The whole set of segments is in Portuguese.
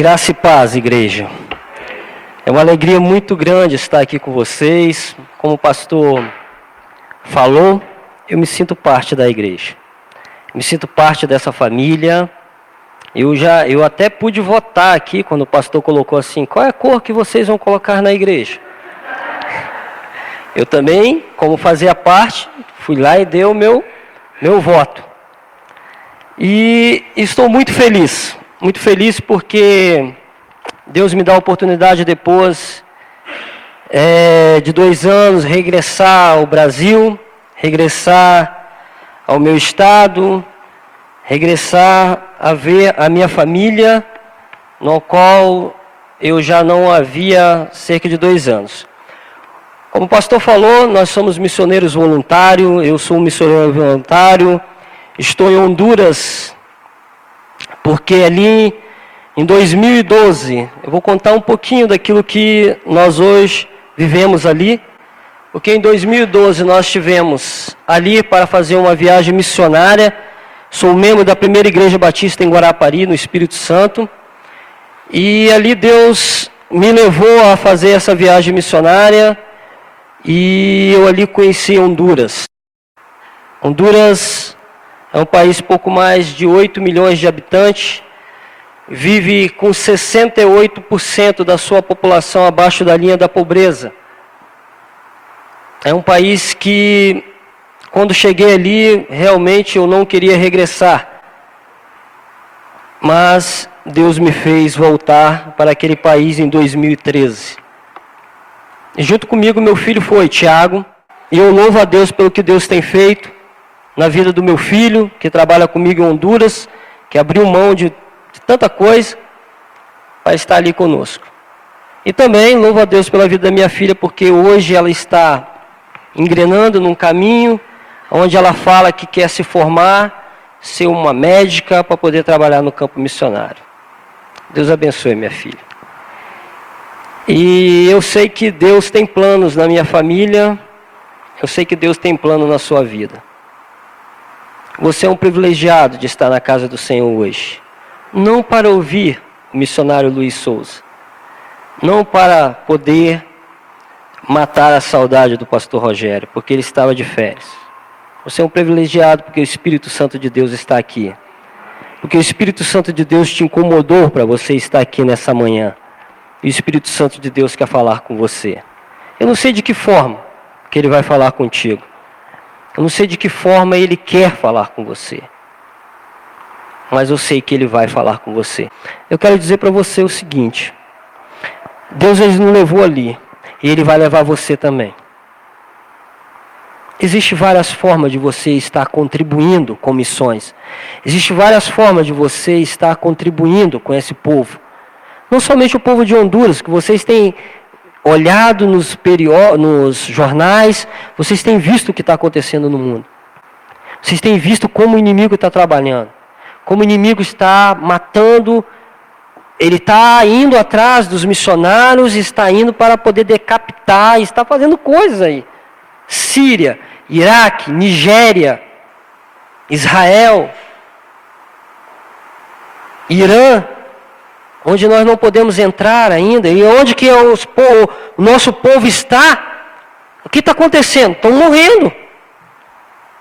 Graça e paz, igreja. É uma alegria muito grande estar aqui com vocês. Como o pastor falou, eu me sinto parte da igreja. Me sinto parte dessa família. Eu já, eu até pude votar aqui quando o pastor colocou assim: qual é a cor que vocês vão colocar na igreja? Eu também, como fazia parte, fui lá e dei o meu, meu voto. E estou muito feliz muito feliz porque Deus me dá a oportunidade depois é, de dois anos regressar ao Brasil, regressar ao meu estado, regressar a ver a minha família, no qual eu já não havia cerca de dois anos. Como o pastor falou, nós somos missioneiros voluntários, eu sou um missionário voluntário, estou em Honduras porque ali em 2012, eu vou contar um pouquinho daquilo que nós hoje vivemos ali, porque em 2012 nós tivemos ali para fazer uma viagem missionária. Sou membro da primeira igreja batista em Guarapari, no Espírito Santo. E ali Deus me levou a fazer essa viagem missionária e eu ali conheci Honduras. Honduras é um país pouco mais de 8 milhões de habitantes, vive com 68% da sua população abaixo da linha da pobreza. É um país que, quando cheguei ali, realmente eu não queria regressar. Mas Deus me fez voltar para aquele país em 2013. E junto comigo meu filho foi, Tiago, e eu louvo a Deus pelo que Deus tem feito na vida do meu filho, que trabalha comigo em Honduras, que abriu mão de, de tanta coisa para estar ali conosco. E também louvo a Deus pela vida da minha filha, porque hoje ela está engrenando num caminho onde ela fala que quer se formar, ser uma médica para poder trabalhar no campo missionário. Deus abençoe minha filha. E eu sei que Deus tem planos na minha família, eu sei que Deus tem plano na sua vida. Você é um privilegiado de estar na casa do Senhor hoje. Não para ouvir o missionário Luiz Souza. Não para poder matar a saudade do pastor Rogério, porque ele estava de férias. Você é um privilegiado porque o Espírito Santo de Deus está aqui. Porque o Espírito Santo de Deus te incomodou para você estar aqui nessa manhã. E o Espírito Santo de Deus quer falar com você. Eu não sei de que forma que ele vai falar contigo. Eu não sei de que forma ele quer falar com você. Mas eu sei que ele vai falar com você. Eu quero dizer para você o seguinte: Deus ele nos levou ali e ele vai levar você também. Existem várias formas de você estar contribuindo com missões. Existem várias formas de você estar contribuindo com esse povo. Não somente o povo de Honduras, que vocês têm olhado nos, nos jornais, vocês têm visto o que está acontecendo no mundo. Vocês têm visto como o inimigo está trabalhando. Como o inimigo está matando. Ele está indo atrás dos missionários, está indo para poder decapitar, está fazendo coisas aí. Síria, Iraque, Nigéria, Israel, Irã, onde nós não podemos entrar ainda, e onde que os, o nosso povo está, o que está acontecendo? Estão morrendo.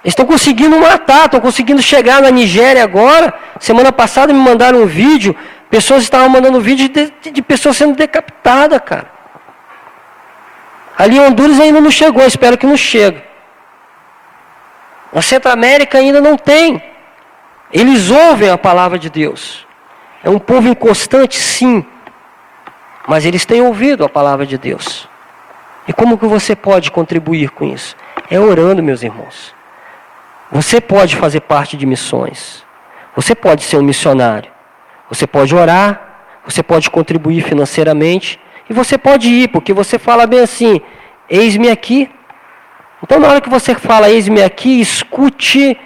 Estão conseguindo matar, estão conseguindo chegar na Nigéria agora. Semana passada me mandaram um vídeo, pessoas estavam mandando vídeo de, de, pessoas sendo decapitadas, cara. Ali em Honduras ainda não chegou, espero que não chegue. Na Centro-América ainda não tem. Eles ouvem a palavra de Deus. É um povo inconstante, sim. Mas eles têm ouvido a palavra de Deus. E como que você pode contribuir com isso? É orando, meus irmãos. Você pode fazer parte de missões. Você pode ser um missionário. Você pode orar. Você pode contribuir financeiramente. E você pode ir, porque você fala bem assim: eis-me aqui. Então, na hora que você fala eis-me aqui, escute,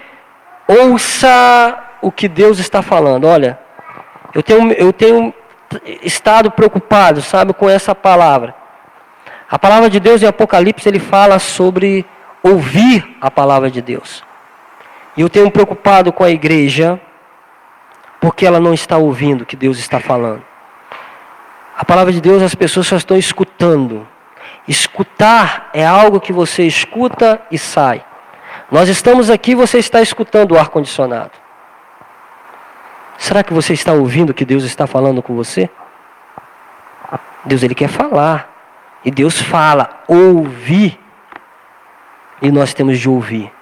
ouça o que Deus está falando. Olha, eu tenho, eu tenho estado preocupado, sabe, com essa palavra. A palavra de Deus em Apocalipse ele fala sobre ouvir a palavra de Deus. E eu tenho preocupado com a igreja porque ela não está ouvindo o que Deus está falando. A palavra de Deus as pessoas só estão escutando. Escutar é algo que você escuta e sai. Nós estamos aqui, você está escutando o ar-condicionado. Será que você está ouvindo que Deus está falando com você? Deus ele quer falar. E Deus fala, ouvir. E nós temos de ouvir.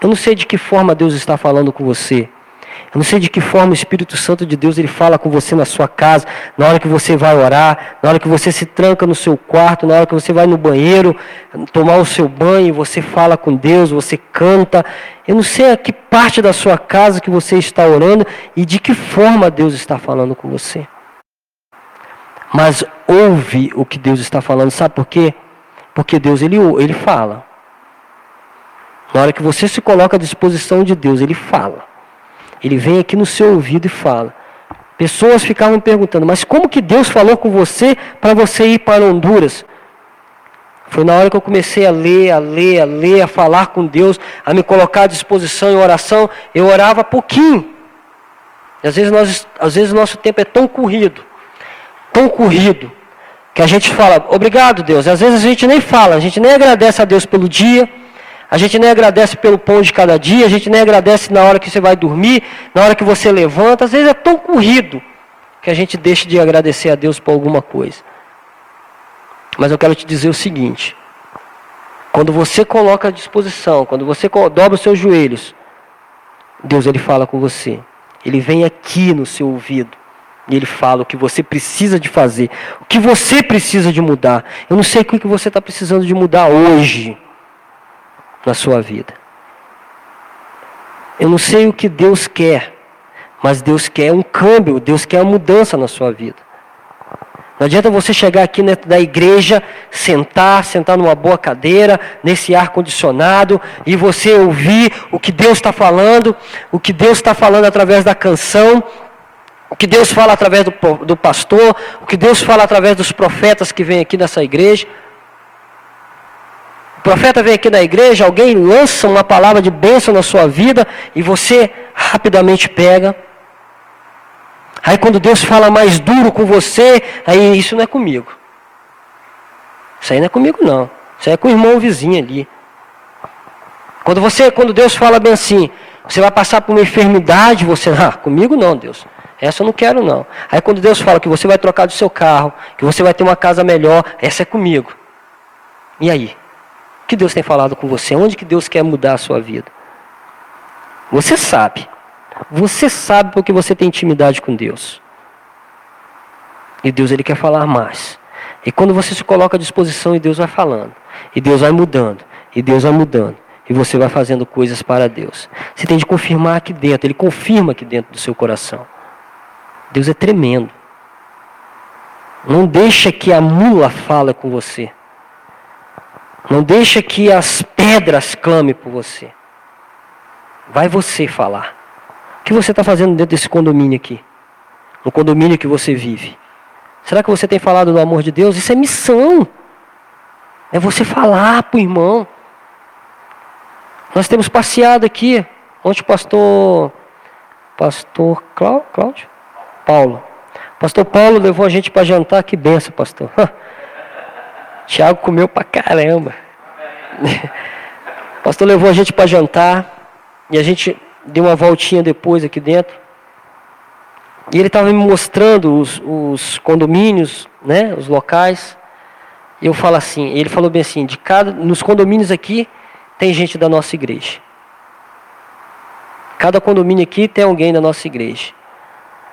Eu não sei de que forma Deus está falando com você. Eu não sei de que forma o Espírito Santo de Deus ele fala com você na sua casa, na hora que você vai orar, na hora que você se tranca no seu quarto, na hora que você vai no banheiro tomar o seu banho, você fala com Deus, você canta. Eu não sei a que parte da sua casa que você está orando e de que forma Deus está falando com você. Mas ouve o que Deus está falando, sabe por quê? Porque Deus ele, ele fala. Na hora que você se coloca à disposição de Deus, ele fala. Ele vem aqui no seu ouvido e fala. Pessoas ficavam perguntando, mas como que Deus falou com você para você ir para Honduras? Foi na hora que eu comecei a ler, a ler, a ler, a falar com Deus, a me colocar à disposição em oração. Eu orava pouquinho. E às vezes, nós, às vezes o nosso tempo é tão corrido, tão corrido, que a gente fala, obrigado Deus. E às vezes a gente nem fala, a gente nem agradece a Deus pelo dia a gente nem agradece pelo pão de cada dia, a gente nem agradece na hora que você vai dormir, na hora que você levanta. Às vezes é tão corrido que a gente deixa de agradecer a Deus por alguma coisa. Mas eu quero te dizer o seguinte: quando você coloca à disposição, quando você dobra os seus joelhos, Deus ele fala com você. Ele vem aqui no seu ouvido. E ele fala o que você precisa de fazer, o que você precisa de mudar. Eu não sei o que você está precisando de mudar hoje na sua vida. Eu não sei o que Deus quer, mas Deus quer um câmbio, Deus quer uma mudança na sua vida. Não adianta você chegar aqui da igreja, sentar, sentar numa boa cadeira, nesse ar condicionado, e você ouvir o que Deus está falando, o que Deus está falando através da canção, o que Deus fala através do, do pastor, o que Deus fala através dos profetas que vêm aqui nessa igreja profeta vem aqui na igreja, alguém lança uma palavra de bênção na sua vida e você rapidamente pega. Aí quando Deus fala mais duro com você, aí isso não é comigo. Isso aí não é comigo não. Isso aí é com o irmão vizinho ali. Quando você, quando Deus fala bem assim, você vai passar por uma enfermidade, você, ah, comigo não, Deus. Essa eu não quero não. Aí quando Deus fala que você vai trocar do seu carro, que você vai ter uma casa melhor, essa é comigo. E aí? O que Deus tem falado com você? Onde que Deus quer mudar a sua vida? Você sabe. Você sabe porque você tem intimidade com Deus. E Deus ele quer falar mais. E quando você se coloca à disposição e Deus vai falando, e Deus vai mudando, e Deus vai mudando, e você vai fazendo coisas para Deus. Você tem de confirmar aqui dentro, ele confirma aqui dentro do seu coração. Deus é tremendo. Não deixa que a mula fale com você. Não deixa que as pedras clamem por você. Vai você falar. O que você está fazendo dentro desse condomínio aqui? No condomínio que você vive. Será que você tem falado do amor de Deus? Isso é missão. É você falar para o irmão. Nós temos passeado aqui. Ontem o pastor. Pastor Cláudio? Paulo. Pastor Paulo levou a gente para jantar. Que benção, pastor. Tiago comeu pra caramba. O pastor levou a gente para jantar e a gente deu uma voltinha depois aqui dentro. E ele estava me mostrando os, os, condomínios, né, os locais. E eu falo assim, ele falou bem assim, de cada, nos condomínios aqui tem gente da nossa igreja. Cada condomínio aqui tem alguém da nossa igreja.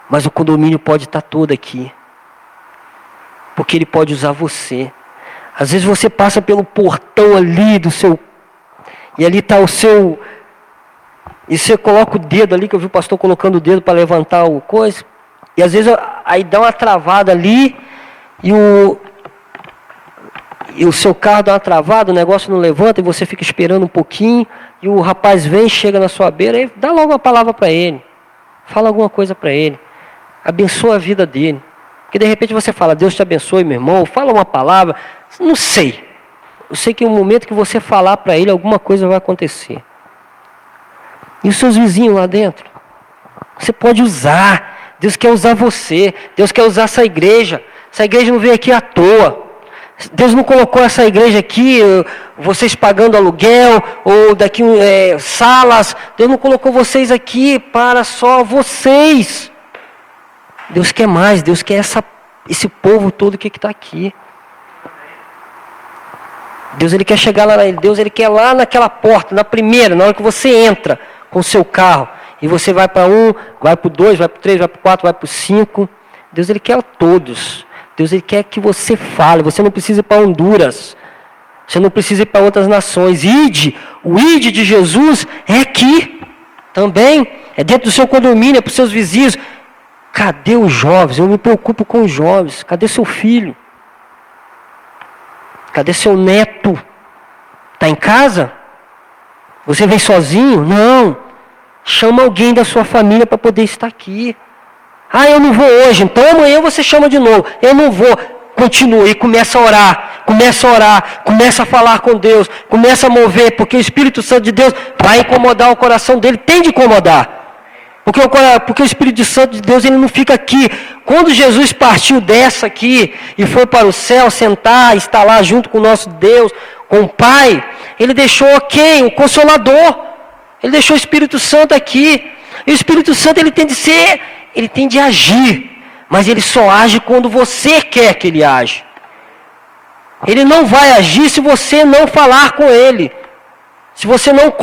Mas o condomínio pode estar todo aqui. Porque ele pode usar você. Às vezes você passa pelo portão ali do seu. E ali está o seu. E você coloca o dedo ali, que eu vi o pastor colocando o dedo para levantar o coisa. E às vezes aí dá uma travada ali. E o. E o seu carro dá uma travada, o negócio não levanta e você fica esperando um pouquinho. E o rapaz vem, chega na sua beira e dá logo uma palavra para ele. Fala alguma coisa para ele. Abençoa a vida dele. Porque de repente você fala, Deus te abençoe, meu irmão, fala uma palavra. Não sei. Eu sei que no momento que você falar para ele, alguma coisa vai acontecer. E os seus vizinhos lá dentro? Você pode usar. Deus quer usar você. Deus quer usar essa igreja. Essa igreja não veio aqui à toa. Deus não colocou essa igreja aqui, eh, vocês pagando aluguel, ou daqui é, salas. Deus não colocou vocês aqui para só vocês. Deus quer mais, Deus quer essa, esse povo todo que está aqui. Deus ele quer chegar lá, Deus ele quer lá naquela porta, na primeira, na hora que você entra com o seu carro, e você vai para um, vai para dois, vai para três, vai para quatro, vai para cinco. Deus ele quer todos. Deus ele quer que você fale. Você não precisa ir para Honduras. Você não precisa ir para outras nações. Ide, o ide de Jesus é aqui também. É dentro do seu condomínio, é para os seus vizinhos. Cadê os jovens? Eu me preocupo com os jovens. Cadê seu filho? Cadê seu neto? Está em casa? Você vem sozinho? Não. Chama alguém da sua família para poder estar aqui. Ah, eu não vou hoje, então amanhã você chama de novo. Eu não vou. Continua e começa a orar, começa a orar, começa a falar com Deus, começa a mover, porque o Espírito Santo de Deus vai incomodar o coração dele, tem de incomodar. Porque o, porque o Espírito Santo de Deus ele não fica aqui. Quando Jesus partiu dessa aqui e foi para o céu sentar, estar lá junto com o nosso Deus, com o Pai, ele deixou quem? O Consolador. Ele deixou o Espírito Santo aqui. E o Espírito Santo ele tem de ser ele tem de agir, mas ele só age quando você quer que ele age. Ele não vai agir se você não falar com ele. Se você não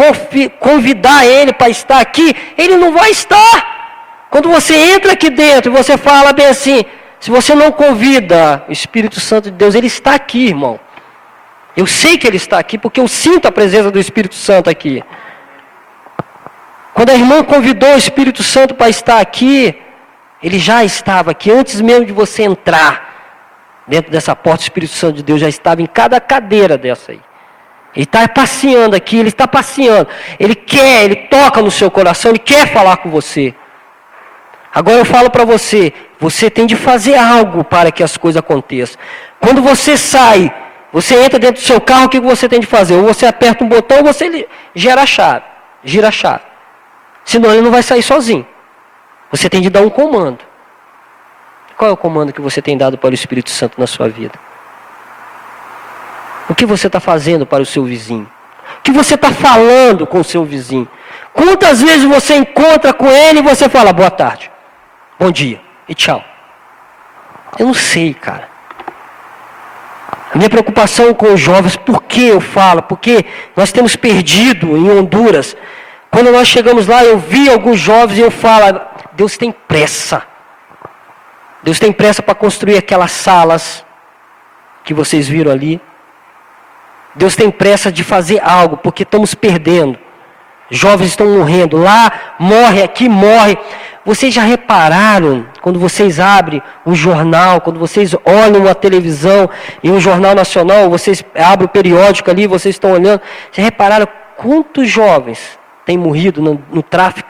convidar ele para estar aqui, ele não vai estar. Quando você entra aqui dentro e você fala bem assim, se você não convida o Espírito Santo de Deus, ele está aqui, irmão. Eu sei que ele está aqui porque eu sinto a presença do Espírito Santo aqui. Quando a irmã convidou o Espírito Santo para estar aqui, ele já estava aqui antes mesmo de você entrar dentro dessa porta. O Espírito Santo de Deus já estava em cada cadeira dessa aí. Ele está passeando aqui, ele está passeando. Ele quer, ele toca no seu coração, ele quer falar com você. Agora eu falo para você, você tem de fazer algo para que as coisas aconteçam. Quando você sai, você entra dentro do seu carro, o que você tem de fazer? Ou você aperta um botão ou você gera a chave, gira a chave. Senão ele não vai sair sozinho. Você tem de dar um comando. Qual é o comando que você tem dado para o Espírito Santo na sua vida? O que você está fazendo para o seu vizinho? O que você está falando com o seu vizinho? Quantas vezes você encontra com ele e você fala boa tarde, bom dia e tchau? Eu não sei, cara. A minha preocupação com os jovens, por que eu falo? Porque nós temos perdido em Honduras quando nós chegamos lá, eu vi alguns jovens e eu falo: Deus tem pressa. Deus tem pressa para construir aquelas salas que vocês viram ali. Deus tem pressa de fazer algo, porque estamos perdendo. Jovens estão morrendo. Lá morre, aqui morre. Vocês já repararam, quando vocês abrem um jornal, quando vocês olham uma televisão e um jornal nacional, vocês abrem o periódico ali, vocês estão olhando, vocês repararam quantos jovens tem morrido no, no tráfico.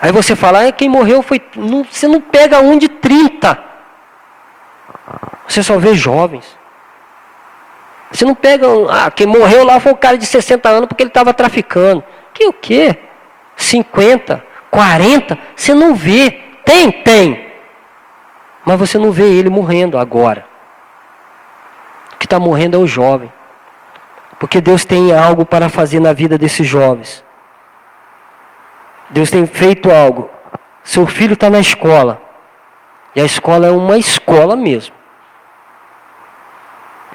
Aí você fala, ah, quem morreu foi. Não, você não pega um de 30. Você só vê jovens. Você não pega. Ah, quem morreu lá foi o cara de 60 anos porque ele estava traficando. Que o quê? 50, 40, você não vê. Tem, tem. Mas você não vê ele morrendo agora. O que está morrendo é o jovem. Porque Deus tem algo para fazer na vida desses jovens. Deus tem feito algo. Seu filho está na escola. E a escola é uma escola mesmo.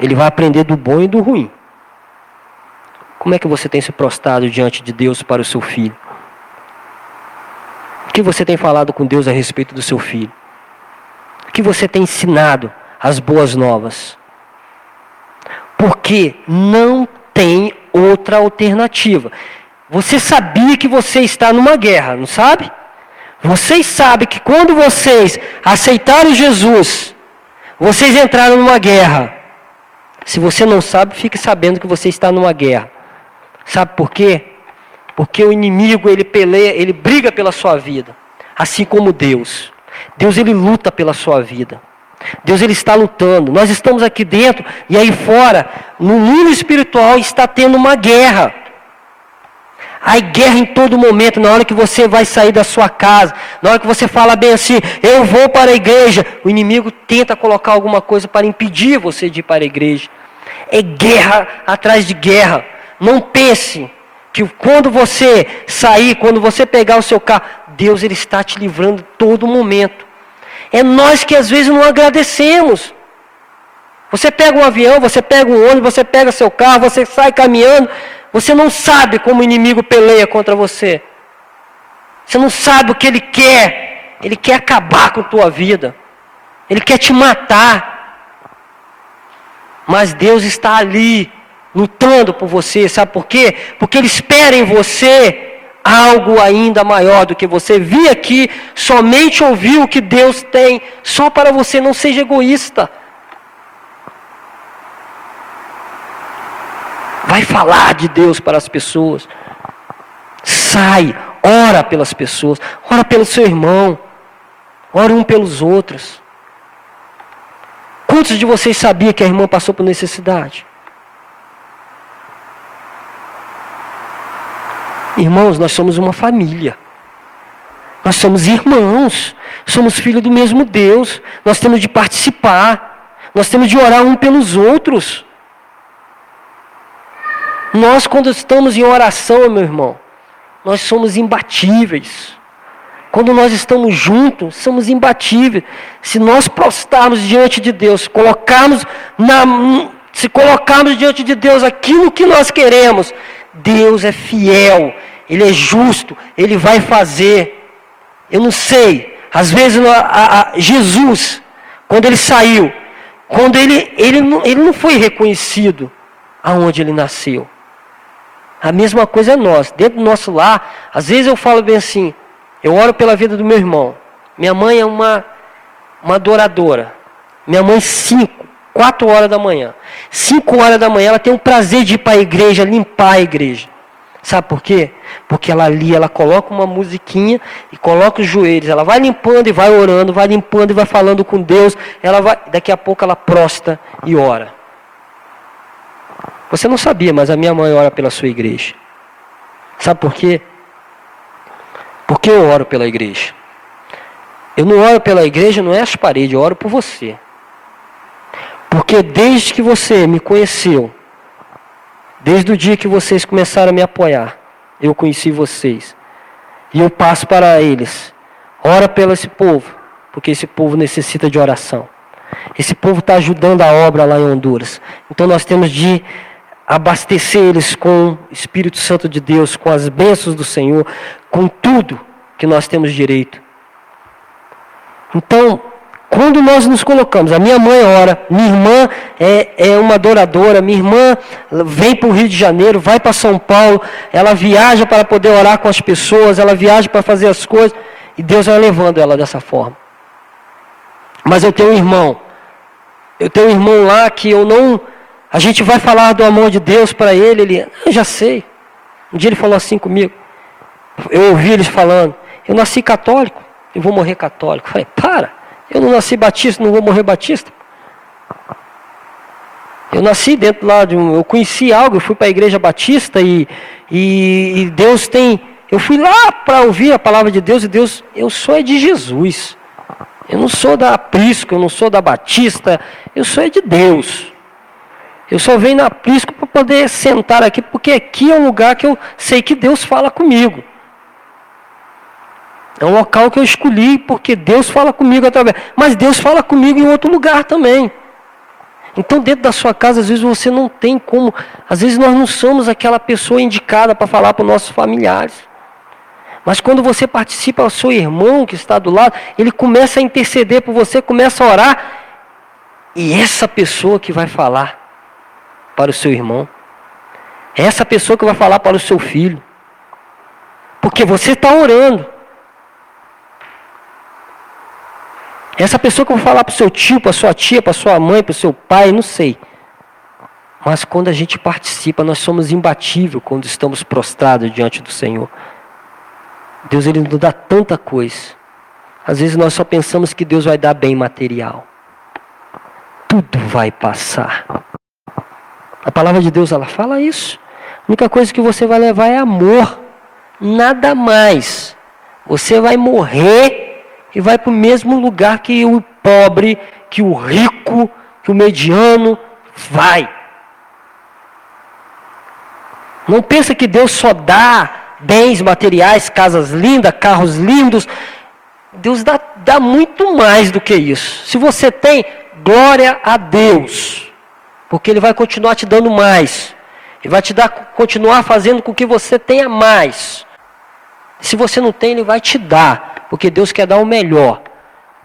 Ele vai aprender do bom e do ruim. Como é que você tem se prostrado diante de Deus para o seu filho? O que você tem falado com Deus a respeito do seu filho? O que você tem ensinado as boas novas? porque não tem outra alternativa. Você sabia que você está numa guerra, não sabe? Vocês sabem que quando vocês aceitaram Jesus, vocês entraram numa guerra. Se você não sabe, fique sabendo que você está numa guerra. Sabe por quê? Porque o inimigo ele peleia, ele briga pela sua vida, assim como Deus. Deus ele luta pela sua vida. Deus ele está lutando. Nós estamos aqui dentro e aí fora, no mundo espiritual está tendo uma guerra. Há guerra em todo momento, na hora que você vai sair da sua casa, na hora que você fala bem assim, eu vou para a igreja, o inimigo tenta colocar alguma coisa para impedir você de ir para a igreja. É guerra atrás de guerra. Não pense que quando você sair, quando você pegar o seu carro, Deus ele está te livrando todo momento. É nós que às vezes não agradecemos. Você pega um avião, você pega um ônibus, você pega seu carro, você sai caminhando, você não sabe como o inimigo peleia contra você. Você não sabe o que ele quer. Ele quer acabar com a tua vida. Ele quer te matar. Mas Deus está ali, lutando por você. Sabe por quê? Porque Ele espera em você algo ainda maior do que você. Vi aqui, somente ouvir o que Deus tem, só para você. Não seja egoísta. Vai falar de Deus para as pessoas. Sai, ora pelas pessoas, ora pelo seu irmão, ora um pelos outros. Quantos de vocês sabiam que a irmã passou por necessidade? Irmãos, nós somos uma família. Nós somos irmãos. Somos filhos do mesmo Deus. Nós temos de participar. Nós temos de orar um pelos outros. Nós, quando estamos em oração, meu irmão, nós somos imbatíveis. Quando nós estamos juntos, somos imbatíveis. Se nós prostarmos diante de Deus, colocarmos na, se colocarmos diante de Deus aquilo que nós queremos, Deus é fiel, Ele é justo, Ele vai fazer. Eu não sei, às vezes a, a, Jesus, quando ele saiu, quando ele, ele, ele não foi reconhecido aonde ele nasceu. A mesma coisa é nós. Dentro do nosso lar, às vezes eu falo bem assim, eu oro pela vida do meu irmão. Minha mãe é uma, uma adoradora. Minha mãe, cinco, quatro horas da manhã. Cinco horas da manhã, ela tem o prazer de ir para a igreja, limpar a igreja. Sabe por quê? Porque ela ali, ela coloca uma musiquinha e coloca os joelhos. Ela vai limpando e vai orando, vai limpando e vai falando com Deus. Ela vai, daqui a pouco ela prosta e ora. Você não sabia, mas a minha mãe ora pela sua igreja. Sabe por quê? Porque eu oro pela igreja. Eu não oro pela igreja, não é as paredes, eu oro por você. Porque desde que você me conheceu, desde o dia que vocês começaram a me apoiar, eu conheci vocês. E eu passo para eles. Ora pelo esse povo, porque esse povo necessita de oração. Esse povo está ajudando a obra lá em Honduras. Então nós temos de abastecer eles com o Espírito Santo de Deus, com as bênçãos do Senhor, com tudo que nós temos direito. Então, quando nós nos colocamos, a minha mãe ora, minha irmã é, é uma adoradora, minha irmã vem para o Rio de Janeiro, vai para São Paulo, ela viaja para poder orar com as pessoas, ela viaja para fazer as coisas, e Deus vai levando ela dessa forma. Mas eu tenho um irmão, eu tenho um irmão lá que eu não a gente vai falar do amor de Deus para ele, ele, eu já sei. Um dia ele falou assim comigo. Eu ouvi eles falando, eu nasci católico, eu vou morrer católico. Eu falei, para, eu não nasci batista, não vou morrer batista. Eu nasci dentro lá de um. Eu conheci algo, eu fui para a igreja batista e, e, e Deus tem. Eu fui lá para ouvir a palavra de Deus e Deus, eu sou é de Jesus. Eu não sou da Prisco, eu não sou da Batista, eu sou é de Deus. Eu só venho na Prisco para poder sentar aqui, porque aqui é um lugar que eu sei que Deus fala comigo. É um local que eu escolhi porque Deus fala comigo através. Mas Deus fala comigo em outro lugar também. Então, dentro da sua casa, às vezes você não tem como. Às vezes nós não somos aquela pessoa indicada para falar para os nossos familiares. Mas quando você participa, o seu irmão que está do lado, ele começa a interceder por você, começa a orar. E essa pessoa que vai falar para o seu irmão. É essa pessoa que vai falar para o seu filho. Porque você está orando. É essa pessoa que vai falar para o seu tio, para a sua tia, para a sua mãe, para o seu pai, não sei. Mas quando a gente participa, nós somos imbatíveis quando estamos prostrados diante do Senhor. Deus ele nos dá tanta coisa. Às vezes nós só pensamos que Deus vai dar bem material. Tudo vai passar. A palavra de Deus ela fala isso. A única coisa que você vai levar é amor. nada mais. Você vai morrer e vai para o mesmo lugar que o pobre, que o rico, que o mediano vai. Não pensa que Deus só dá bens materiais, casas lindas, carros lindos. Deus dá, dá muito mais do que isso. Se você tem, glória a Deus. Porque Ele vai continuar te dando mais. Ele vai te dar, continuar fazendo com que você tenha mais. Se você não tem, Ele vai te dar. Porque Deus quer dar o melhor.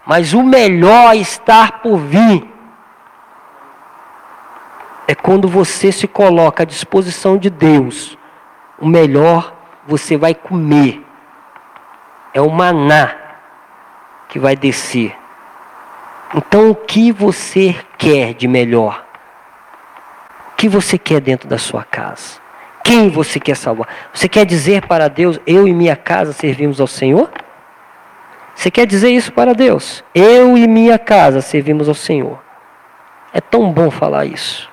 Mas o melhor está por vir. É quando você se coloca à disposição de Deus. O melhor você vai comer. É o maná que vai descer. Então, o que você quer de melhor? Que você quer dentro da sua casa? Quem você quer salvar? Você quer dizer para Deus: Eu e minha casa servimos ao Senhor? Você quer dizer isso para Deus? Eu e minha casa servimos ao Senhor. É tão bom falar isso.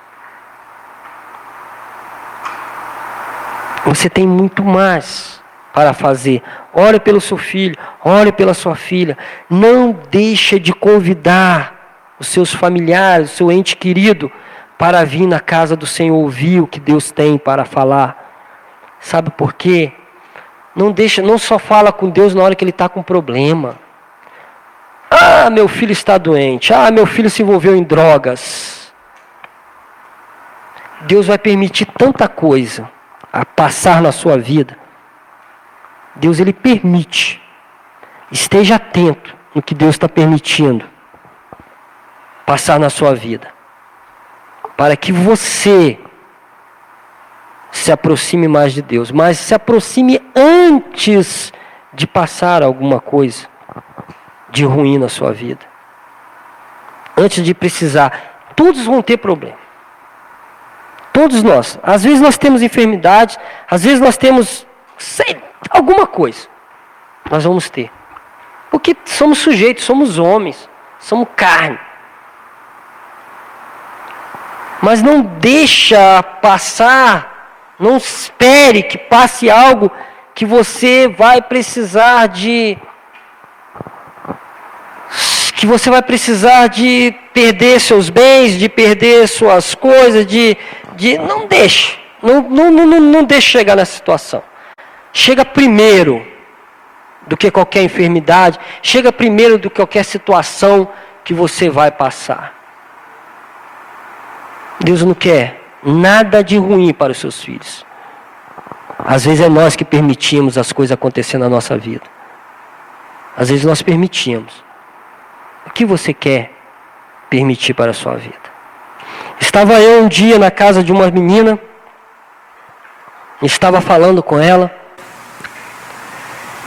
Você tem muito mais para fazer. Ore pelo seu filho, ore pela sua filha. Não deixe de convidar os seus familiares, o seu ente querido, para vir na casa do Senhor ouvir o que Deus tem para falar. Sabe por quê? Não deixa, não só fala com Deus na hora que ele está com problema. Ah, meu filho está doente. Ah, meu filho se envolveu em drogas. Deus vai permitir tanta coisa a passar na sua vida. Deus ele permite. Esteja atento no que Deus está permitindo passar na sua vida. Para que você se aproxime mais de Deus, mas se aproxime antes de passar alguma coisa de ruim na sua vida. Antes de precisar. Todos vão ter problema. Todos nós. Às vezes nós temos enfermidades, às vezes nós temos sei, alguma coisa. Nós vamos ter. Porque somos sujeitos, somos homens, somos carne. Mas não deixa passar, não espere que passe algo que você vai precisar de que você vai precisar de perder seus bens, de perder suas coisas, de, de não deixe, não, não, não, não deixe chegar nessa situação. Chega primeiro do que qualquer enfermidade, chega primeiro do que qualquer situação que você vai passar. Deus não quer nada de ruim para os seus filhos. Às vezes é nós que permitimos as coisas acontecerem na nossa vida. Às vezes nós permitimos. O que você quer permitir para a sua vida? Estava eu um dia na casa de uma menina, estava falando com ela,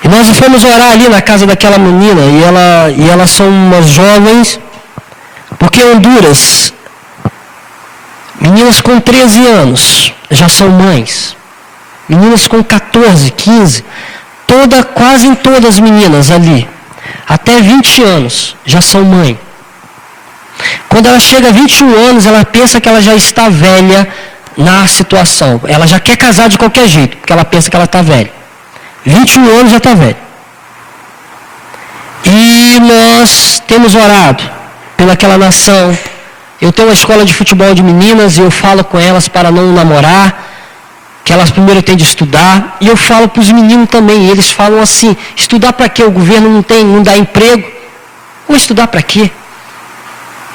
e nós fomos orar ali na casa daquela menina, e, ela, e elas são umas jovens, porque Honduras, meninas com 13 anos já são mães, meninas com 14, 15, toda, quase todas as meninas ali até 20 anos já são mãe. Quando ela chega a 21 anos, ela pensa que ela já está velha na situação. Ela já quer casar de qualquer jeito, porque ela pensa que ela está velha. 21 anos já está velha. E nós temos orado pelaquela nação. Eu tenho uma escola de futebol de meninas e eu falo com elas para não namorar que elas primeiro têm de estudar, e eu falo para os meninos também, eles falam assim, estudar para quê? O governo não tem, não dá emprego. Ou estudar para quê?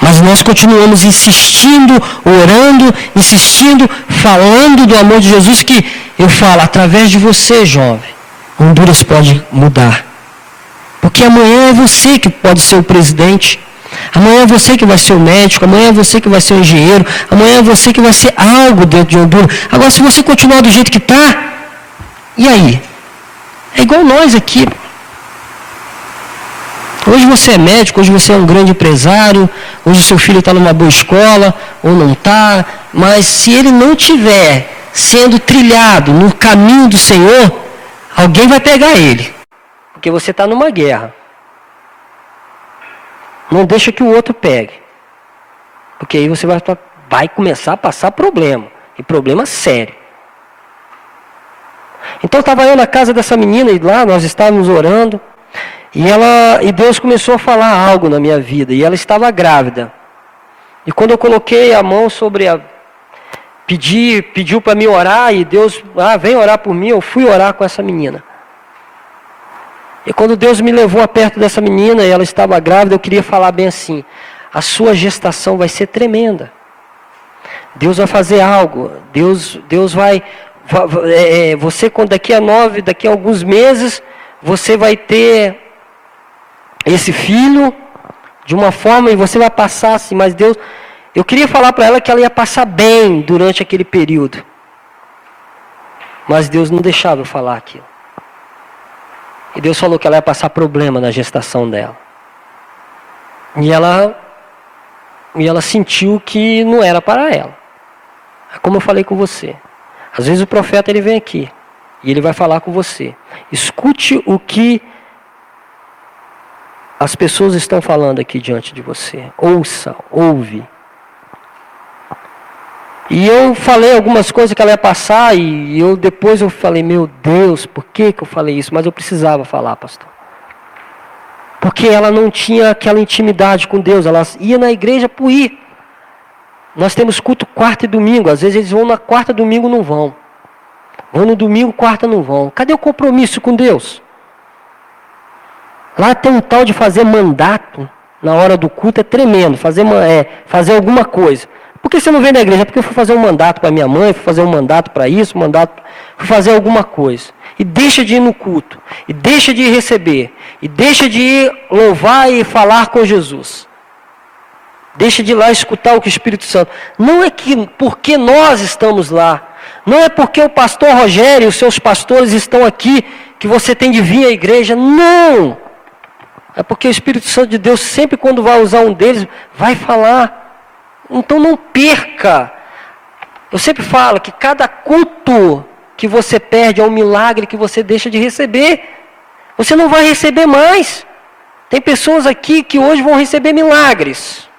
Mas nós continuamos insistindo, orando, insistindo, falando do amor de Jesus, que eu falo, através de você, jovem, Honduras pode mudar. Porque amanhã é você que pode ser o presidente. Amanhã é você que vai ser o médico, amanhã é você que vai ser o engenheiro, amanhã é você que vai ser algo dentro de Honduras. Agora, se você continuar do jeito que está, e aí? É igual nós aqui. Hoje você é médico, hoje você é um grande empresário, hoje seu filho está numa boa escola, ou não está, mas se ele não tiver sendo trilhado no caminho do Senhor, alguém vai pegar ele. Porque você está numa guerra. Não deixa que o outro pegue. Porque aí você vai, vai começar a passar problema. E problema sério. Então estava eu na casa dessa menina e lá nós estávamos orando. E ela e Deus começou a falar algo na minha vida e ela estava grávida. E quando eu coloquei a mão sobre a pedi, pediu para me orar e Deus, ah, vem orar por mim, eu fui orar com essa menina. E quando Deus me levou a perto dessa menina e ela estava grávida, eu queria falar bem assim: a sua gestação vai ser tremenda. Deus vai fazer algo. Deus, Deus vai, é, é, você daqui a nove, daqui a alguns meses, você vai ter esse filho de uma forma e você vai passar assim, mas Deus, eu queria falar para ela que ela ia passar bem durante aquele período. Mas Deus não deixava eu falar aquilo. E Deus falou que ela ia passar problema na gestação dela. E ela e ela sentiu que não era para ela. É como eu falei com você. Às vezes o profeta ele vem aqui e ele vai falar com você. Escute o que as pessoas estão falando aqui diante de você. Ouça, ouve. E eu falei algumas coisas que ela ia passar e eu depois eu falei, meu Deus, por que, que eu falei isso? Mas eu precisava falar, pastor. Porque ela não tinha aquela intimidade com Deus, ela ia na igreja por ir. Nós temos culto quarta e domingo, às vezes eles vão na quarta e domingo não vão. Vão no domingo, quarta não vão. Cadê o compromisso com Deus? Lá tem um tal de fazer mandato na hora do culto, é tremendo, fazer, é, fazer alguma coisa. Por que você não vem na igreja? Porque eu fui fazer um mandato para minha mãe, fui fazer um mandato para isso, um mandato, fui fazer alguma coisa. E deixa de ir no culto, e deixa de receber, e deixa de ir louvar e falar com Jesus. Deixa de ir lá escutar o que o Espírito Santo. Não é que porque nós estamos lá, não é porque o pastor Rogério e os seus pastores estão aqui que você tem de vir à igreja. Não! É porque o Espírito Santo de Deus, sempre quando vai usar um deles, vai falar. Então não perca. Eu sempre falo que cada culto que você perde é um milagre que você deixa de receber. Você não vai receber mais. Tem pessoas aqui que hoje vão receber milagres.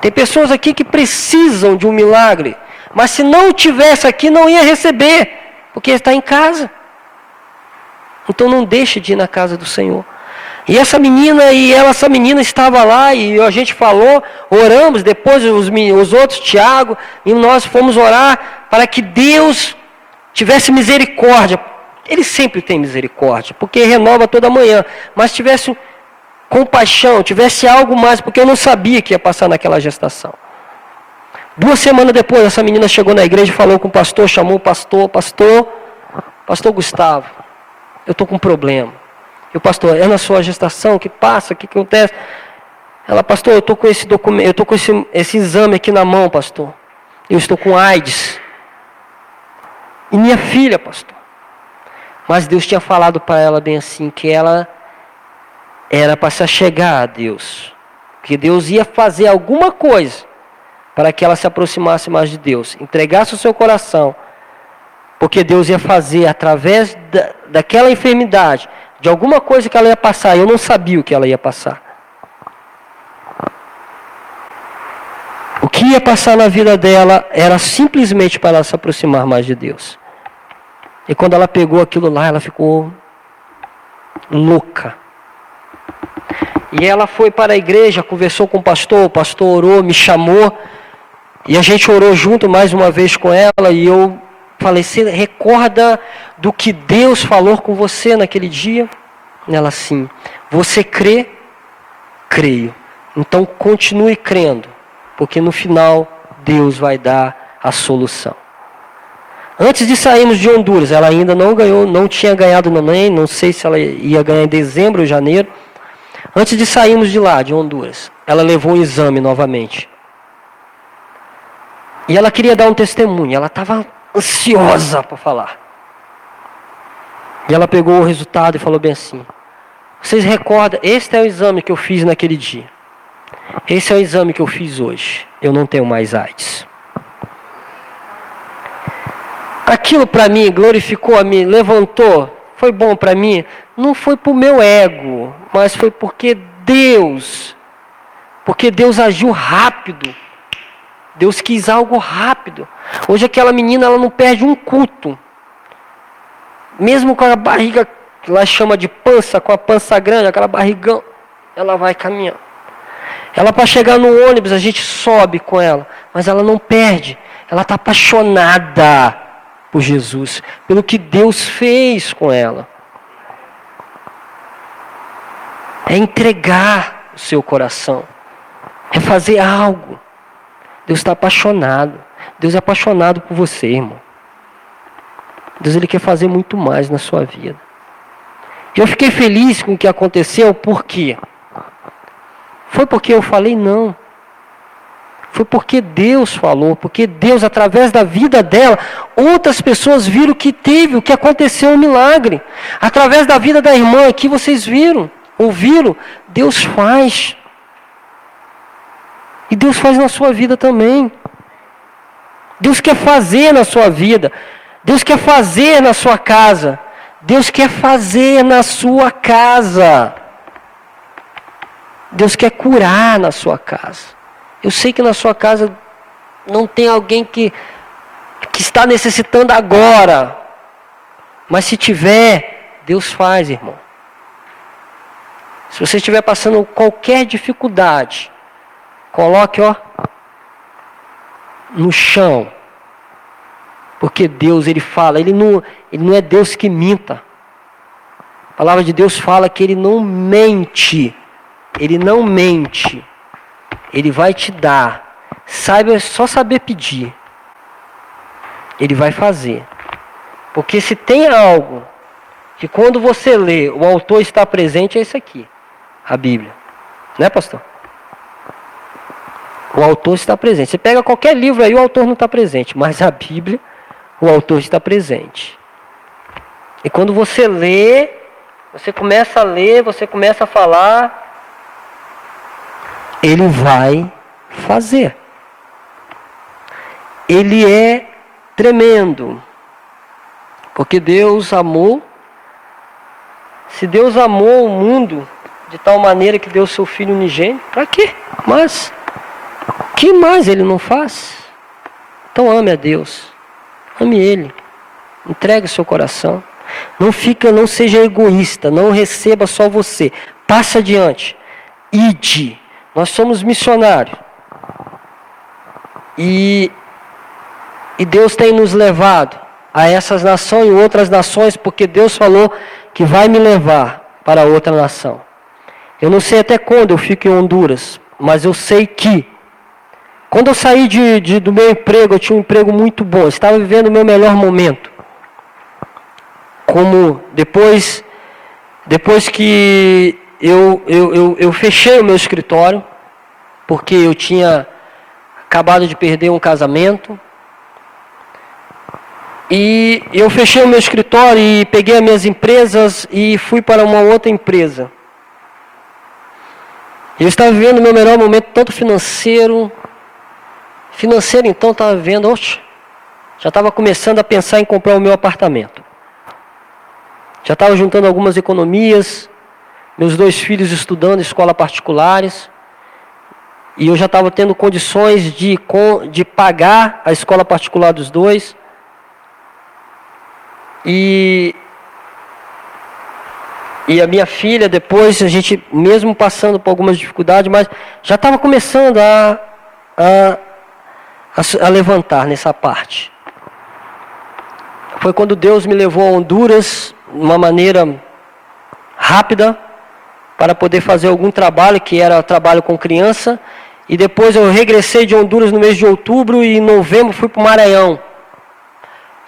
Tem pessoas aqui que precisam de um milagre. Mas se não tivesse aqui, não ia receber. Porque está em casa. Então não deixe de ir na casa do Senhor. E essa menina, e ela, essa menina estava lá, e a gente falou, oramos, depois os, os outros, Tiago, e nós fomos orar para que Deus tivesse misericórdia. Ele sempre tem misericórdia, porque renova toda manhã. Mas tivesse compaixão, tivesse algo mais, porque eu não sabia que ia passar naquela gestação. Duas semanas depois, essa menina chegou na igreja, falou com o pastor, chamou o pastor, pastor, pastor Gustavo, eu estou com um problema. E o pastor, é na sua gestação que passa, o que acontece? Ela, pastor, eu estou com esse documento, eu estou com esse, esse exame aqui na mão, pastor. Eu estou com AIDS. E minha filha, pastor. Mas Deus tinha falado para ela bem assim, que ela era para se achegar a Deus. Que Deus ia fazer alguma coisa para que ela se aproximasse mais de Deus. Entregasse o seu coração. Porque Deus ia fazer através da, daquela enfermidade de alguma coisa que ela ia passar, eu não sabia o que ela ia passar. O que ia passar na vida dela era simplesmente para ela se aproximar mais de Deus. E quando ela pegou aquilo lá, ela ficou louca. E ela foi para a igreja, conversou com o pastor, o pastor orou, me chamou, e a gente orou junto mais uma vez com ela, e eu Você recorda do que Deus falou com você naquele dia? Ela sim. Você crê? Creio. Então continue crendo, porque no final Deus vai dar a solução. Antes de sairmos de Honduras, ela ainda não ganhou, não tinha ganhado no NEM, não sei se ela ia ganhar em dezembro ou janeiro. Antes de sairmos de lá, de Honduras, ela levou um exame novamente. E ela queria dar um testemunho, ela estava ansiosa para falar. E ela pegou o resultado e falou bem assim: Vocês recordam? Este é o exame que eu fiz naquele dia. Esse é o exame que eu fiz hoje. Eu não tenho mais AIDS. Aquilo para mim glorificou a mim, levantou, foi bom para mim. Não foi para o meu ego, mas foi porque Deus, porque Deus agiu rápido Deus quis algo rápido. Hoje aquela menina ela não perde um culto. mesmo com a barriga, que lá chama de pança, com a pança grande, aquela barrigão, ela vai caminhando. Ela para chegar no ônibus, a gente sobe com ela, mas ela não perde. Ela está apaixonada por Jesus, pelo que Deus fez com ela. É entregar o seu coração, é fazer algo. Deus está apaixonado. Deus é apaixonado por você, irmão. Deus ele quer fazer muito mais na sua vida. Eu fiquei feliz com o que aconteceu, por quê? Foi porque eu falei não. Foi porque Deus falou, porque Deus, através da vida dela, outras pessoas viram que teve, o que aconteceu um milagre. Através da vida da irmã aqui, vocês viram, ouviram, Deus faz. E Deus faz na sua vida também. Deus quer fazer na sua vida. Deus quer fazer na sua casa. Deus quer fazer na sua casa. Deus quer curar na sua casa. Eu sei que na sua casa não tem alguém que, que está necessitando agora. Mas se tiver, Deus faz, irmão. Se você estiver passando qualquer dificuldade, coloque, ó, no chão. Porque Deus, ele fala, ele não, ele não é Deus que minta. A palavra de Deus fala que ele não mente. Ele não mente. Ele vai te dar. Saiba só saber pedir. Ele vai fazer. Porque se tem algo que quando você lê, o autor está presente, é isso aqui. A Bíblia. Né, pastor? O autor está presente. Você pega qualquer livro aí, o autor não está presente. Mas a Bíblia, o autor está presente. E quando você lê, você começa a ler, você começa a falar, ele vai fazer. Ele é tremendo. Porque Deus amou. Se Deus amou o mundo de tal maneira que deu seu filho unigênito, para quê? Mas que mais ele não faz? Então ame a Deus. Ame ele. Entregue seu coração. Não fica, não seja egoísta, não receba só você. Passe adiante. Ide. Nós somos missionários. E, e Deus tem nos levado a essas nações e outras nações, porque Deus falou que vai me levar para outra nação. Eu não sei até quando eu fico em Honduras, mas eu sei que quando eu saí de, de, do meu emprego, eu tinha um emprego muito bom, estava vivendo o meu melhor momento. Como depois, depois que eu, eu, eu, eu fechei o meu escritório, porque eu tinha acabado de perder um casamento. E eu fechei o meu escritório e peguei as minhas empresas e fui para uma outra empresa. Eu estava vivendo o meu melhor momento, tanto financeiro. Financeiro, então, estava vendo, oxe, já estava começando a pensar em comprar o meu apartamento. Já estava juntando algumas economias, meus dois filhos estudando em escola particulares. E eu já estava tendo condições de, de pagar a escola particular dos dois. E, e a minha filha, depois, a gente, mesmo passando por algumas dificuldades, mas já estava começando a, a, a, a levantar nessa parte. Foi quando Deus me levou a Honduras, de uma maneira rápida, para poder fazer algum trabalho, que era trabalho com criança. E depois eu regressei de Honduras no mês de outubro e em novembro fui para o Maranhão.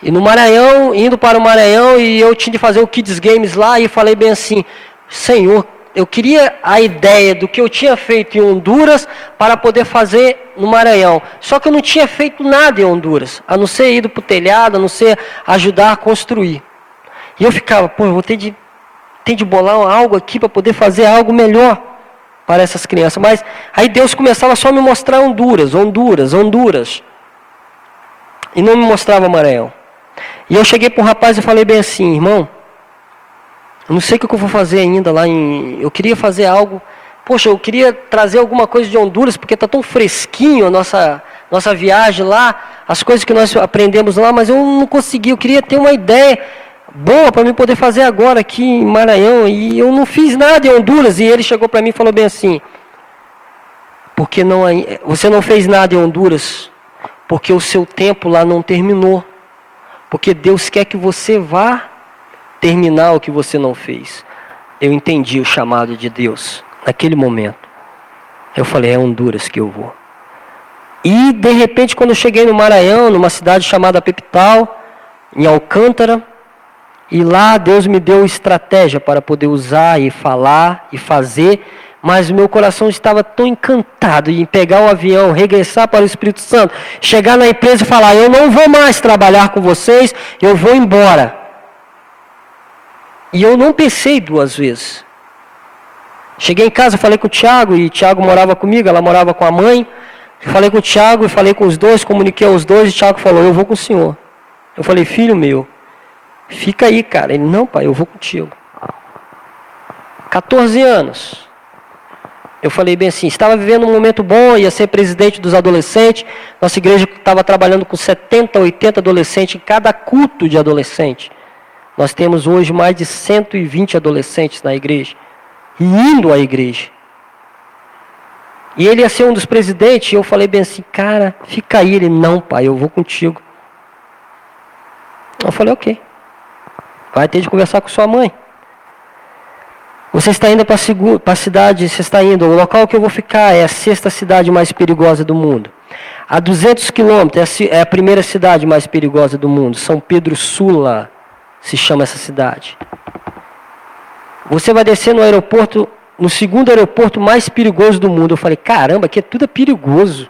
E no Maranhão, indo para o Maranhão, e eu tinha de fazer o Kids Games lá, e falei bem assim, Senhor, eu queria a ideia do que eu tinha feito em Honduras para poder fazer no Maranhão. Só que eu não tinha feito nada em Honduras, a não ser ido para o telhado, a não ser ajudar a construir. E eu ficava, pô, eu vou ter de tem de bolar algo aqui para poder fazer algo melhor para essas crianças. Mas aí Deus começava só a me mostrar Honduras, Honduras, Honduras. E não me mostrava Maranhão. E eu cheguei para o rapaz e falei bem assim, irmão, eu não sei o que eu vou fazer ainda lá em. Eu queria fazer algo. Poxa, eu queria trazer alguma coisa de Honduras, porque está tão fresquinho a nossa, nossa viagem lá, as coisas que nós aprendemos lá, mas eu não consegui. Eu queria ter uma ideia boa para mim poder fazer agora aqui em Maranhão e eu não fiz nada em Honduras e ele chegou para mim e falou bem assim: porque não você não fez nada em Honduras porque o seu tempo lá não terminou. Porque Deus quer que você vá terminar o que você não fez. Eu entendi o chamado de Deus naquele momento. Eu falei, é Honduras que eu vou. E de repente, quando eu cheguei no Maranhão, numa cidade chamada Pepital, em Alcântara, e lá Deus me deu estratégia para poder usar e falar e fazer, mas meu coração estava tão encantado em pegar o avião, regressar para o Espírito Santo, chegar na empresa e falar: Eu não vou mais trabalhar com vocês, eu vou embora. E eu não pensei duas vezes. Cheguei em casa, falei com o Tiago, e o Tiago morava comigo, ela morava com a mãe. Falei com o Tiago falei com os dois, comuniquei aos dois, e o Tiago falou: Eu vou com o senhor. Eu falei: Filho meu, Fica aí, cara. Ele, não, pai, eu vou contigo. 14 anos. Eu falei bem assim, estava vivendo um momento bom, ia ser presidente dos adolescentes. Nossa igreja estava trabalhando com 70, 80 adolescentes em cada culto de adolescente. Nós temos hoje mais de 120 adolescentes na igreja. Indo à igreja. E ele ia ser um dos presidentes. E eu falei bem assim, cara, fica aí. Ele, não, pai, eu vou contigo. Eu falei, ok. Vai ter de conversar com sua mãe. Você está indo para a cidade, você está indo, o local que eu vou ficar é a sexta cidade mais perigosa do mundo. A 200 quilômetros é, é a primeira cidade mais perigosa do mundo. São Pedro Sula se chama essa cidade. Você vai descer no aeroporto, no segundo aeroporto mais perigoso do mundo. Eu falei, caramba, aqui é tudo perigoso.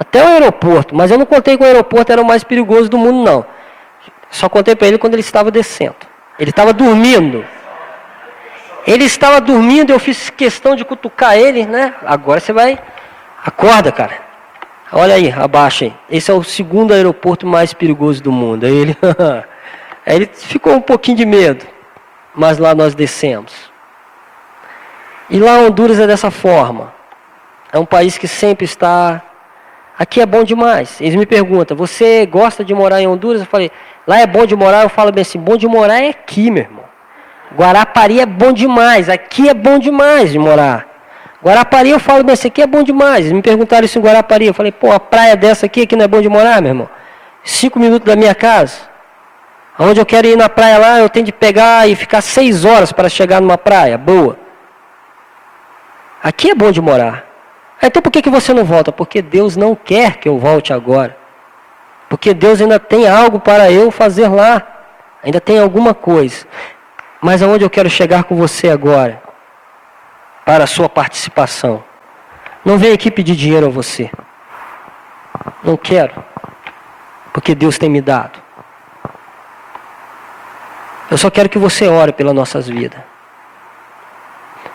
Até o aeroporto, mas eu não contei que o aeroporto era o mais perigoso do mundo, não. Só contei para ele quando ele estava descendo. Ele estava dormindo. Ele estava dormindo, eu fiz questão de cutucar ele, né? Agora você vai. Acorda, cara. Olha aí, abaixa aí. Esse é o segundo aeroporto mais perigoso do mundo. Aí ele, aí ele ficou um pouquinho de medo. Mas lá nós descemos. E lá Honduras é dessa forma. É um país que sempre está. Aqui é bom demais. Eles me perguntam: você gosta de morar em Honduras? Eu falei: Lá é bom de morar, eu falo bem assim, bom de morar é aqui, meu irmão. Guarapari é bom demais, aqui é bom demais de morar. Guarapari eu falo bem assim, aqui é bom demais. Eles me perguntaram isso em Guarapari, eu falei, pô, a praia dessa aqui, aqui não é bom de morar, meu irmão. Cinco minutos da minha casa. Onde eu quero ir na praia lá, eu tenho de pegar e ficar seis horas para chegar numa praia boa. Aqui é bom de morar. Então por que, que você não volta? Porque Deus não quer que eu volte agora. Porque Deus ainda tem algo para eu fazer lá. Ainda tem alguma coisa. Mas aonde eu quero chegar com você agora? Para a sua participação. Não venho aqui pedir dinheiro a você. Não quero. Porque Deus tem me dado. Eu só quero que você ore pelas nossas vidas.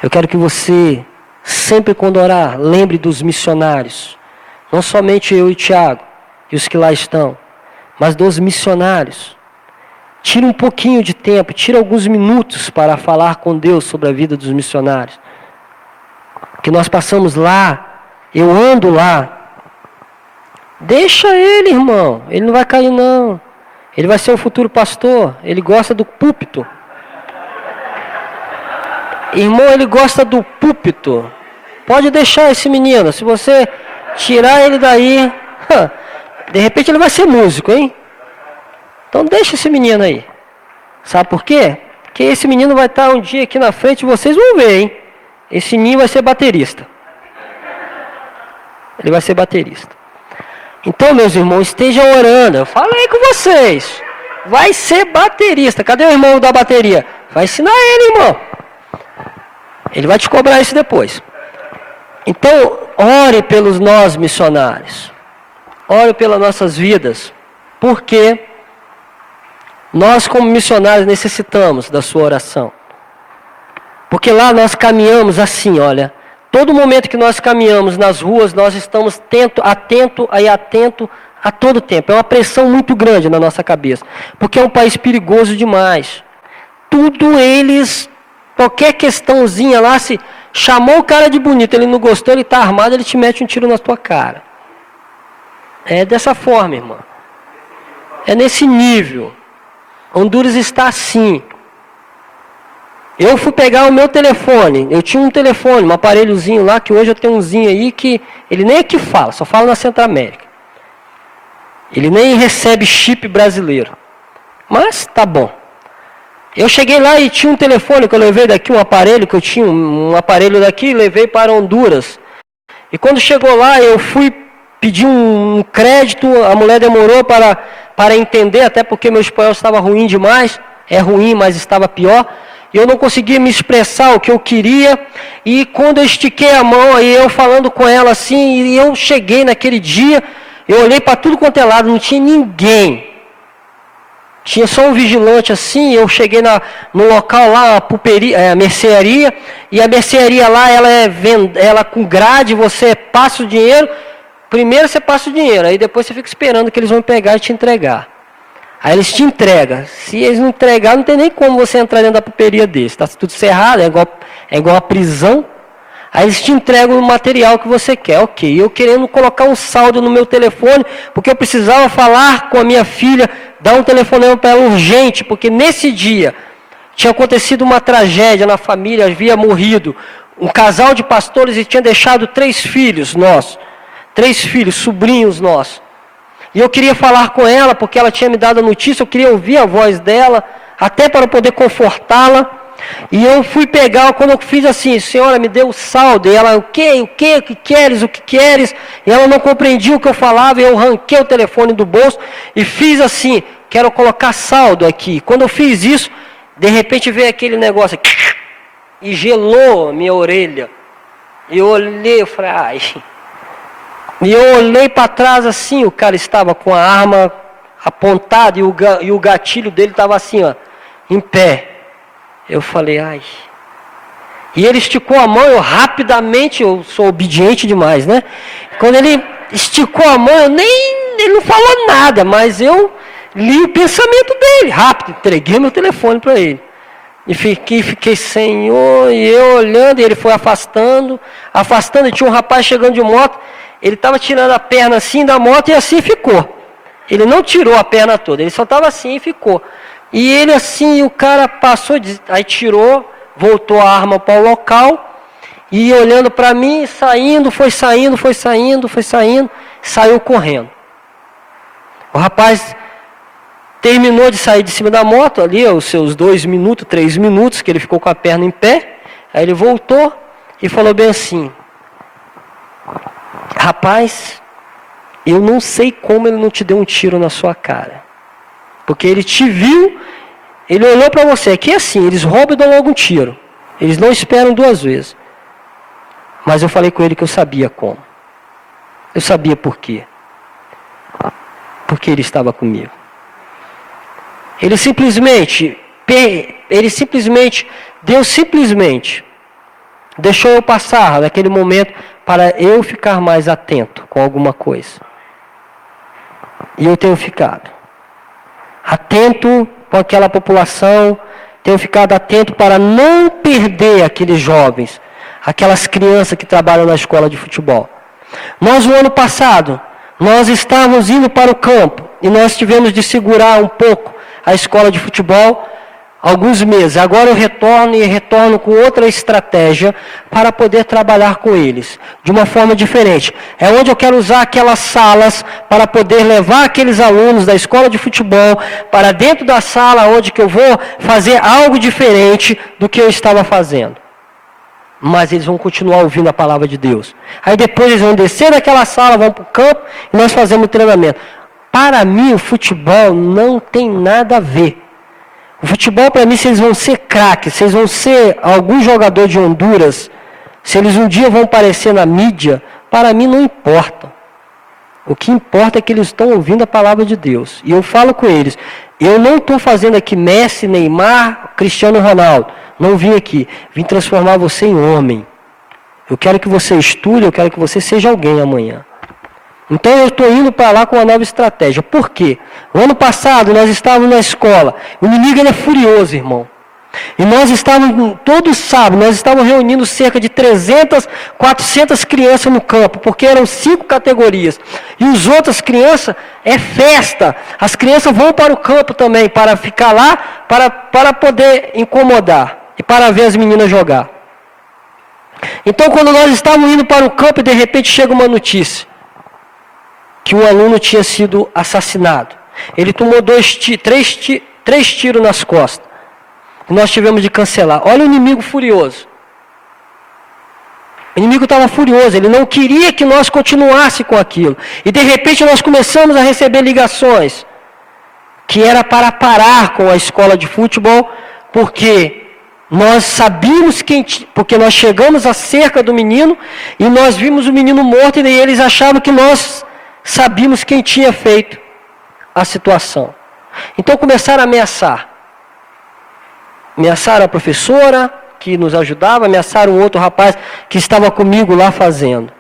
Eu quero que você, sempre quando orar, lembre dos missionários. Não somente eu e Tiago, e os que lá estão, mas dos missionários. Tira um pouquinho de tempo, tira alguns minutos para falar com Deus sobre a vida dos missionários. Que nós passamos lá, eu ando lá. Deixa ele, irmão, ele não vai cair não. Ele vai ser o futuro pastor, ele gosta do púlpito. Irmão, ele gosta do púlpito. Pode deixar esse menino, se você tirar ele daí, De repente ele vai ser músico, hein? Então deixa esse menino aí. Sabe por quê? Porque esse menino vai estar um dia aqui na frente, vocês vão ver, hein? Esse menino vai ser baterista. Ele vai ser baterista. Então, meus irmãos, estejam orando. Eu falei com vocês. Vai ser baterista. Cadê o irmão da bateria? Vai ensinar ele, irmão. Ele vai te cobrar isso depois. Então, ore pelos nós missionários. Ore pelas nossas vidas, porque nós, como missionários, necessitamos da sua oração. Porque lá nós caminhamos assim, olha. Todo momento que nós caminhamos nas ruas, nós estamos atento, atento e atento a todo tempo. É uma pressão muito grande na nossa cabeça. Porque é um país perigoso demais. Tudo eles, qualquer questãozinha lá, se chamou o cara de bonito, ele não gostou, ele está armado, ele te mete um tiro na tua cara. É dessa forma, irmã. É nesse nível. Honduras está assim. Eu fui pegar o meu telefone. Eu tinha um telefone, um aparelhozinho lá, que hoje eu tenho umzinho aí que ele nem aqui fala, só fala na Centro América. Ele nem recebe chip brasileiro. Mas tá bom. Eu cheguei lá e tinha um telefone que eu levei daqui, um aparelho que eu tinha, um aparelho daqui, levei para Honduras. E quando chegou lá, eu fui pedir um crédito, a mulher demorou para, para entender, até porque meu espanhol estava ruim demais. É ruim, mas estava pior. Eu não conseguia me expressar o que eu queria. E quando eu estiquei a mão, aí eu falando com ela assim, e eu cheguei naquele dia, eu olhei para tudo quanto é lado, não tinha ninguém. Tinha só um vigilante assim, eu cheguei na, no local lá, a, puperia, é, a mercearia, e a mercearia lá, ela é vend, ela com grade, você passa o dinheiro, primeiro você passa o dinheiro, aí depois você fica esperando que eles vão pegar e te entregar. Aí eles te entregam. Se eles não entregar, não tem nem como você entrar dentro da puperia deles. Está tudo cerrado, é igual, é igual a prisão. Aí eles te entregam o material que você quer. Ok, eu querendo colocar um saldo no meu telefone, porque eu precisava falar com a minha filha, dar um telefonema para ela urgente, porque nesse dia tinha acontecido uma tragédia na família, havia morrido um casal de pastores e tinha deixado três filhos nossos. Três filhos, sobrinhos nossos. E eu queria falar com ela, porque ela tinha me dado a notícia, eu queria ouvir a voz dela, até para poder confortá-la. E eu fui pegar, quando eu fiz assim, senhora, me deu o saldo. E ela, o que, o que, o que queres, o que queres? E ela não compreendia o que eu falava, e eu ranquei o telefone do bolso e fiz assim, quero colocar saldo aqui. Quando eu fiz isso, de repente veio aquele negócio aqui, e gelou a minha orelha. E eu olhei, eu falei, ai. E eu olhei para trás assim, o cara estava com a arma apontada e o, e o gatilho dele estava assim, ó, em pé. Eu falei, ai. E ele esticou a mão, eu rapidamente, eu sou obediente demais, né? Quando ele esticou a mão, eu nem, ele não falou nada, mas eu li o pensamento dele, rápido, entreguei meu telefone para ele. E fiquei, fiquei, Senhor, e eu olhando, e ele foi afastando, afastando, e tinha um rapaz chegando de moto, ele estava tirando a perna assim da moto e assim ficou. Ele não tirou a perna toda, ele só estava assim e ficou. E ele assim, o cara passou, aí tirou, voltou a arma para o local, e olhando para mim, saindo, foi saindo, foi saindo, foi saindo, saiu correndo. O rapaz terminou de sair de cima da moto, ali, os seus dois minutos, três minutos, que ele ficou com a perna em pé, aí ele voltou e falou bem assim: Rapaz, eu não sei como ele não te deu um tiro na sua cara. Porque ele te viu, ele olhou para você. Aqui é assim, eles roubam e dão logo um tiro. Eles não esperam duas vezes. Mas eu falei com ele que eu sabia como. Eu sabia por quê. Porque ele estava comigo. Ele simplesmente, ele simplesmente, Deus simplesmente deixou eu passar naquele momento para eu ficar mais atento com alguma coisa. E eu tenho ficado atento com aquela população, tenho ficado atento para não perder aqueles jovens, aquelas crianças que trabalham na escola de futebol. Nós, no ano passado, nós estávamos indo para o campo e nós tivemos de segurar um pouco a escola de futebol alguns meses. Agora eu retorno e retorno com outra estratégia para poder trabalhar com eles de uma forma diferente. É onde eu quero usar aquelas salas para poder levar aqueles alunos da escola de futebol para dentro da sala onde que eu vou fazer algo diferente do que eu estava fazendo. Mas eles vão continuar ouvindo a palavra de Deus. Aí depois eles vão descer daquela sala, vão para o campo e nós fazemos o treinamento. Para mim, o futebol não tem nada a ver o futebol, para mim, se eles vão ser craques, se eles vão ser algum jogador de Honduras, se eles um dia vão aparecer na mídia, para mim não importa. O que importa é que eles estão ouvindo a palavra de Deus. E eu falo com eles: eu não estou fazendo aqui Messi, Neymar, Cristiano Ronaldo. Não vim aqui. Vim transformar você em homem. Eu quero que você estude, eu quero que você seja alguém amanhã. Então eu estou indo para lá com uma nova estratégia. Por quê? O ano passado nós estávamos na escola. O inimigo ele é furioso, irmão. E nós estávamos, todo sábado, nós estávamos reunindo cerca de 300, 400 crianças no campo, porque eram cinco categorias. E os outras crianças, é festa. As crianças vão para o campo também, para ficar lá, para, para poder incomodar e para ver as meninas jogar. Então, quando nós estávamos indo para o campo, de repente chega uma notícia que um aluno tinha sido assassinado. Ele tomou dois, três, três tiros nas costas nós tivemos de cancelar. Olha o inimigo furioso. O inimigo estava furioso, ele não queria que nós continuássemos com aquilo. E de repente nós começamos a receber ligações que era para parar com a escola de futebol, porque nós sabíamos quem, porque nós chegamos à cerca do menino e nós vimos o menino morto e eles achavam que nós sabíamos quem tinha feito a situação. Então começaram a ameaçar. Ameaçaram a professora que nos ajudava, ameaçaram um outro rapaz que estava comigo lá fazendo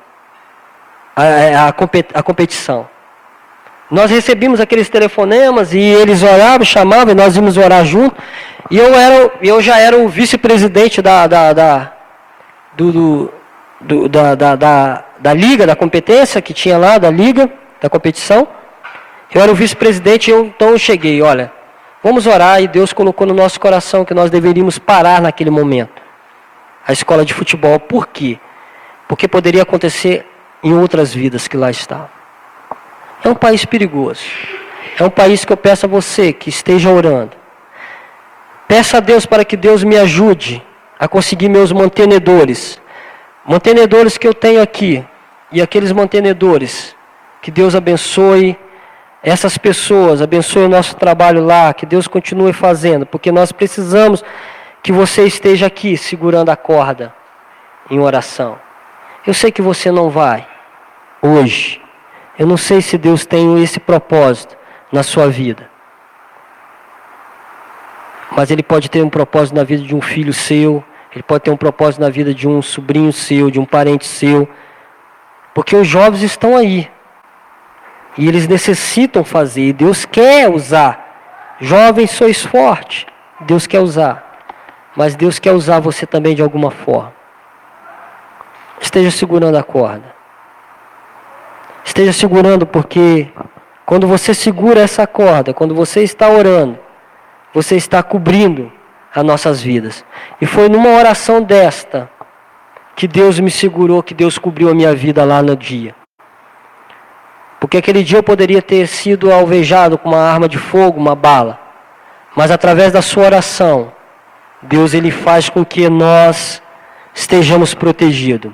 a, a, a competição. Nós recebíamos aqueles telefonemas e eles oravam, chamavam, e nós íamos orar junto. E eu, era, eu já era o vice-presidente da, da, da, do, do, da, da, da, da liga, da competência que tinha lá, da liga, da competição. Eu era o vice-presidente, então eu cheguei, olha, Vamos orar e Deus colocou no nosso coração que nós deveríamos parar naquele momento. A escola de futebol, por quê? Porque poderia acontecer em outras vidas que lá estavam. É um país perigoso. É um país que eu peço a você que esteja orando. Peça a Deus para que Deus me ajude a conseguir meus mantenedores. Mantenedores que eu tenho aqui. E aqueles mantenedores. Que Deus abençoe essas pessoas, abençoe o nosso trabalho lá, que Deus continue fazendo, porque nós precisamos que você esteja aqui segurando a corda em oração. Eu sei que você não vai hoje. Eu não sei se Deus tem esse propósito na sua vida. Mas Ele pode ter um propósito na vida de um filho seu, Ele pode ter um propósito na vida de um sobrinho seu, de um parente seu. Porque os jovens estão aí. E eles necessitam fazer, e Deus quer usar. Jovens, sois fortes. Deus quer usar. Mas Deus quer usar você também de alguma forma. Esteja segurando a corda. Esteja segurando, porque quando você segura essa corda, quando você está orando, você está cobrindo as nossas vidas. E foi numa oração desta que Deus me segurou, que Deus cobriu a minha vida lá no dia. Porque aquele dia eu poderia ter sido alvejado com uma arma de fogo, uma bala. Mas através da sua oração, Deus ele faz com que nós estejamos protegidos.